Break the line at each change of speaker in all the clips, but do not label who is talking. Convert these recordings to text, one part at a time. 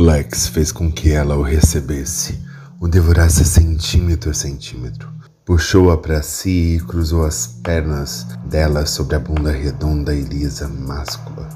Lex fez com que ela o recebesse, o devorasse centímetro a centímetro. Puxou-a para si e cruzou as pernas dela sobre a bunda redonda e lisa máscula.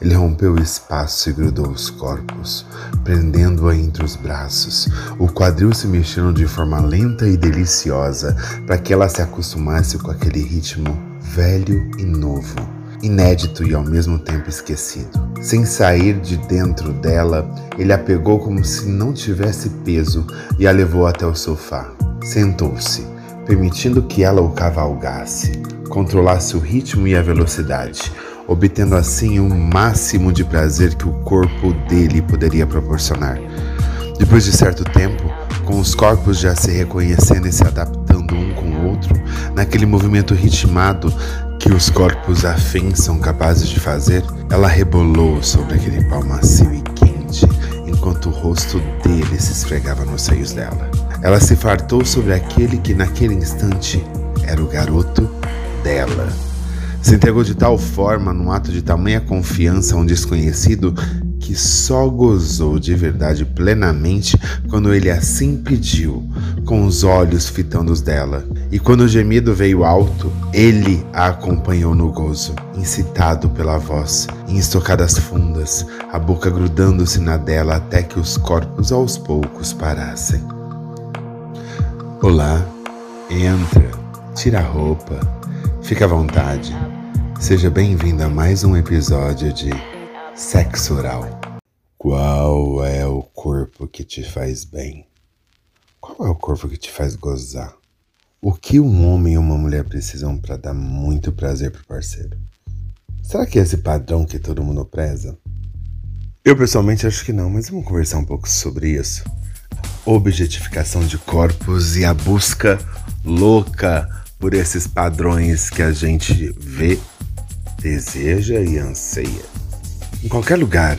Ele rompeu o espaço e grudou os corpos, prendendo-a entre os braços, o quadril se mexendo de forma lenta e deliciosa para que ela se acostumasse com aquele ritmo velho e novo, inédito e ao mesmo tempo esquecido. Sem sair de dentro dela, ele a pegou como se não tivesse peso e a levou até o sofá. Sentou-se, permitindo que ela o cavalgasse, controlasse o ritmo e a velocidade, obtendo assim o máximo de prazer que o corpo dele poderia proporcionar. Depois de certo tempo, com os corpos já se reconhecendo e se adaptando um com o outro, naquele movimento ritmado que os corpos afins são capazes de fazer, ela rebolou sobre aquele pau macio e quente, enquanto o rosto dele se esfregava nos seios dela. Ela se fartou sobre aquele que naquele instante era o garoto dela. Se entregou de tal forma, num ato de tamanha confiança a um desconhecido, que só gozou de verdade plenamente quando ele assim pediu, com os olhos fitando os dela. E quando o gemido veio alto, ele a acompanhou no gozo, incitado pela voz, em estocadas fundas, a boca grudando-se na dela até que os corpos aos poucos parassem. Olá, entra, tira a roupa, fica à vontade. Seja bem-vindo a mais um episódio de Sexo Oral. Qual é o corpo que te faz bem? Qual é o corpo que te faz gozar? O que um homem e uma mulher precisam para dar muito prazer pro parceiro? Será que é esse padrão que todo mundo preza? Eu pessoalmente acho que não, mas vamos conversar um pouco sobre isso. Objetificação de corpos e a busca louca por esses padrões que a gente vê deseja e anseia. Em qualquer lugar,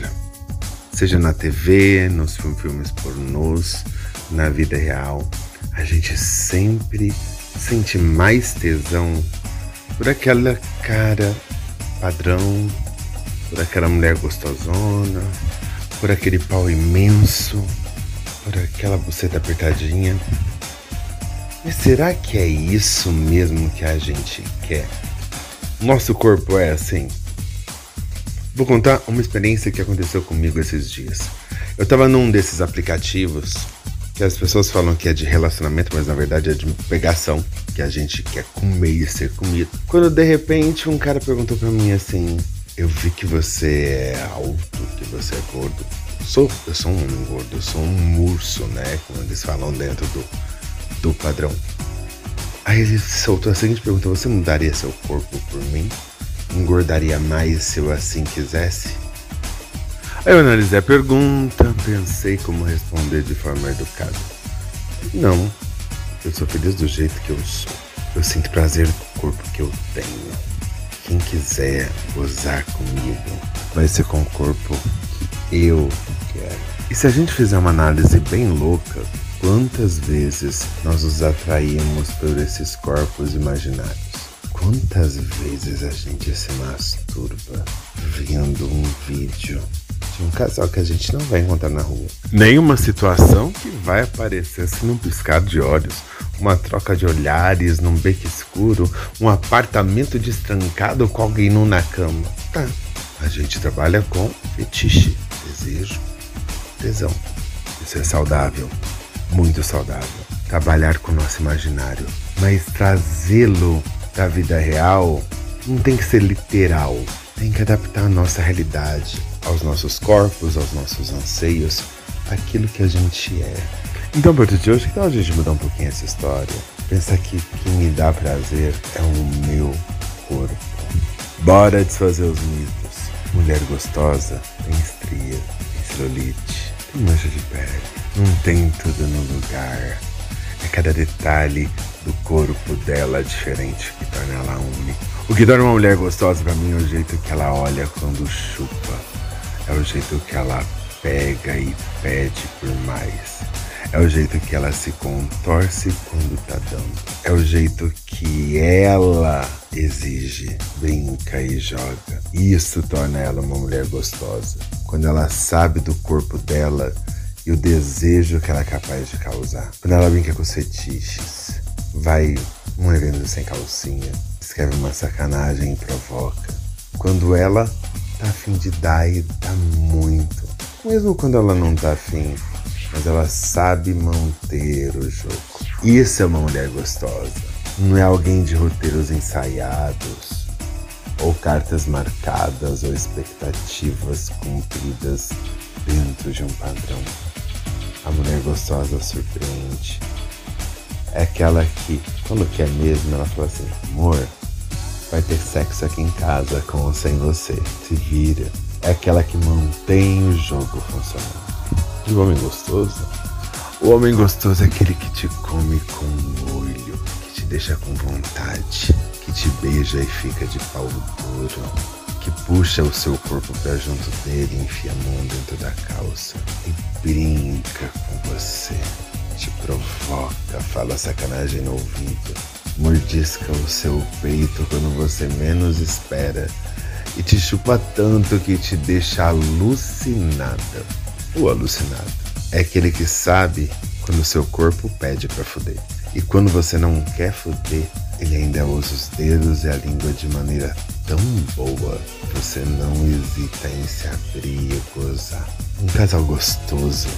seja na TV, nos filmes pornôs, na vida real, a gente sempre sente mais tesão por aquela cara padrão, por aquela mulher gostosona, por aquele pau imenso, por aquela buceta apertadinha. Mas será que é isso mesmo que a gente quer? Nosso corpo é assim. Vou contar uma experiência que aconteceu comigo esses dias. Eu tava num desses aplicativos que as pessoas falam que é de relacionamento, mas na verdade é de pegação, que a gente quer comer e ser comido. Quando de repente um cara perguntou para mim assim: Eu vi que você é alto, que você é gordo. Sou, eu sou um homem gordo, eu sou um urso, né? Como eles falam dentro do, do padrão. Aí ele soltou a seguinte pergunta: Você mudaria seu corpo por mim? Engordaria mais se eu assim quisesse? Aí eu analisei a pergunta, pensei como responder de forma educada. Não, eu sou feliz do jeito que eu sou. Eu sinto prazer no corpo que eu tenho. Quem quiser gozar comigo vai ser com o corpo que eu quero. E se a gente fizer uma análise bem louca, Quantas vezes nós nos atraímos por esses corpos imaginários? Quantas vezes a gente se masturba vendo um vídeo de um casal que a gente não vai encontrar na rua? Nenhuma situação que vai aparecer assim num piscar de olhos. Uma troca de olhares num beco escuro, um apartamento destrancado com alguém nu na cama. Tá, a gente trabalha com fetiche, desejo, tesão. Isso é saudável muito saudável. Trabalhar com o nosso imaginário, mas trazê-lo para a vida real não tem que ser literal. Tem que adaptar a nossa realidade, aos nossos corpos, aos nossos anseios, aquilo que a gente é. Então, a partir de hoje, que tal a gente mudar um pouquinho essa história? Pensar que quem me dá prazer é o meu corpo. Bora desfazer os mitos. Mulher gostosa tem estria, tem celulite, tem mancha de pele não tem tudo no lugar. É cada detalhe do corpo dela diferente que torna ela única. O que torna uma mulher gostosa para mim é o jeito que ela olha quando chupa. É o jeito que ela pega e pede por mais. É o jeito que ela se contorce quando tá dando. É o jeito que ela exige, brinca e joga. Isso torna ela uma mulher gostosa. Quando ela sabe do corpo dela e o desejo que ela é capaz de causar. Quando ela brinca com os fetiches, vai um evento sem calcinha, escreve uma sacanagem e provoca. Quando ela tá afim de dar e dá muito. Mesmo quando ela não tá afim, mas ela sabe manter o jogo. Isso é uma mulher gostosa. Não é alguém de roteiros ensaiados, ou cartas marcadas, ou expectativas cumpridas dentro de um padrão. A mulher gostosa surpreende. É aquela que, quando quer mesmo, ela fala assim: amor, vai ter sexo aqui em casa com ou sem você. Se vira. É aquela que mantém o jogo funcionando. E o homem gostoso? O homem gostoso é aquele que te come com olho, que te deixa com vontade, que te beija e fica de pau duro, que puxa o seu corpo pra junto dele e enfia a mão dentro da calça e brinca com você, te provoca, fala sacanagem no ouvido, mordisca o seu peito quando você menos espera e te chupa tanto que te deixa alucinada ou alucinado. É aquele que sabe quando o seu corpo pede para fuder. E quando você não quer fuder, ele ainda usa os dedos e a língua de maneira tão boa que você não hesita em se abrir e gozar. Um casal gostoso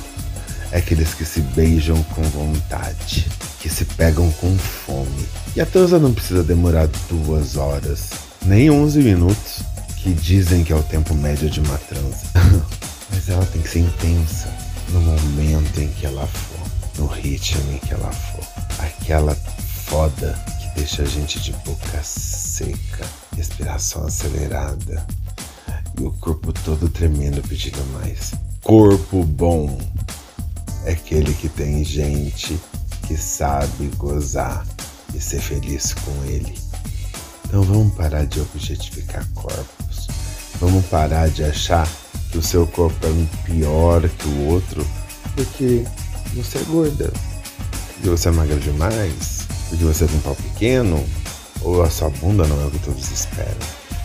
é aqueles que se beijam com vontade, que se pegam com fome. E a transa não precisa demorar duas horas, nem 11 minutos, que dizem que é o tempo médio de uma transa. Mas ela tem que ser intensa no momento em que ela for, no ritmo em que ela for. Aquela foda que deixa a gente de boca seca, respiração acelerada e o corpo todo tremendo pedindo mais. Corpo bom é aquele que tem gente que sabe gozar e ser feliz com ele. Então vamos parar de objetificar corpos. Vamos parar de achar que o seu corpo é pior que o outro porque você é gorda, porque você é magra demais, porque você tem um pau pequeno, ou a sua bunda não é o que todos esperam,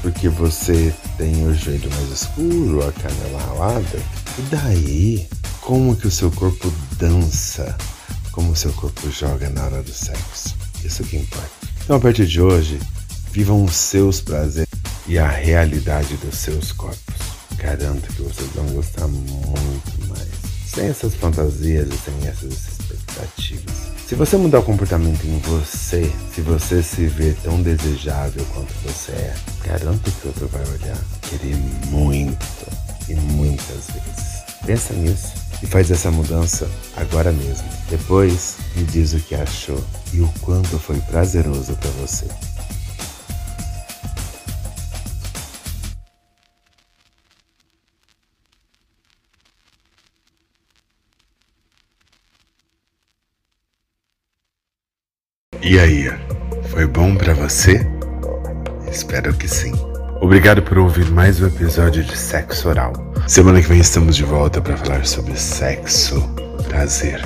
porque você tem o joelho mais escuro, a canela ralada. E daí? Como que o seu corpo dança? Como o seu corpo joga na hora do sexo? Isso que importa. Então, a partir de hoje, vivam os seus prazeres e a realidade dos seus corpos. Garanto que vocês vão gostar muito mais. Sem essas fantasias e sem essas expectativas. Se você mudar o comportamento em você, se você se vê tão desejável quanto você é, garanto que outro vai olhar, querer muito e muitas vezes. Pensa nisso e faz essa mudança agora mesmo. Depois me diz o que achou e o quanto foi prazeroso para você. E aí, foi bom para você? Espero que sim. Obrigado por ouvir mais um episódio de Sexo Oral. Semana que vem estamos de volta para falar sobre sexo, prazer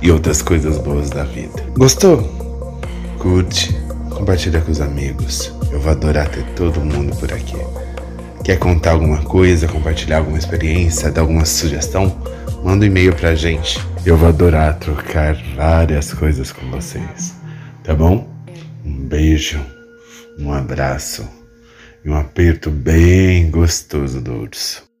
e outras coisas boas da vida. Gostou? Curte, compartilha com os amigos. Eu vou adorar ter todo mundo por aqui. Quer contar alguma coisa, compartilhar alguma experiência, dar alguma sugestão? Manda um e-mail pra gente. Eu vou adorar trocar várias coisas com vocês. Tá bom? Um beijo, um abraço e um aperto bem gostoso do urso.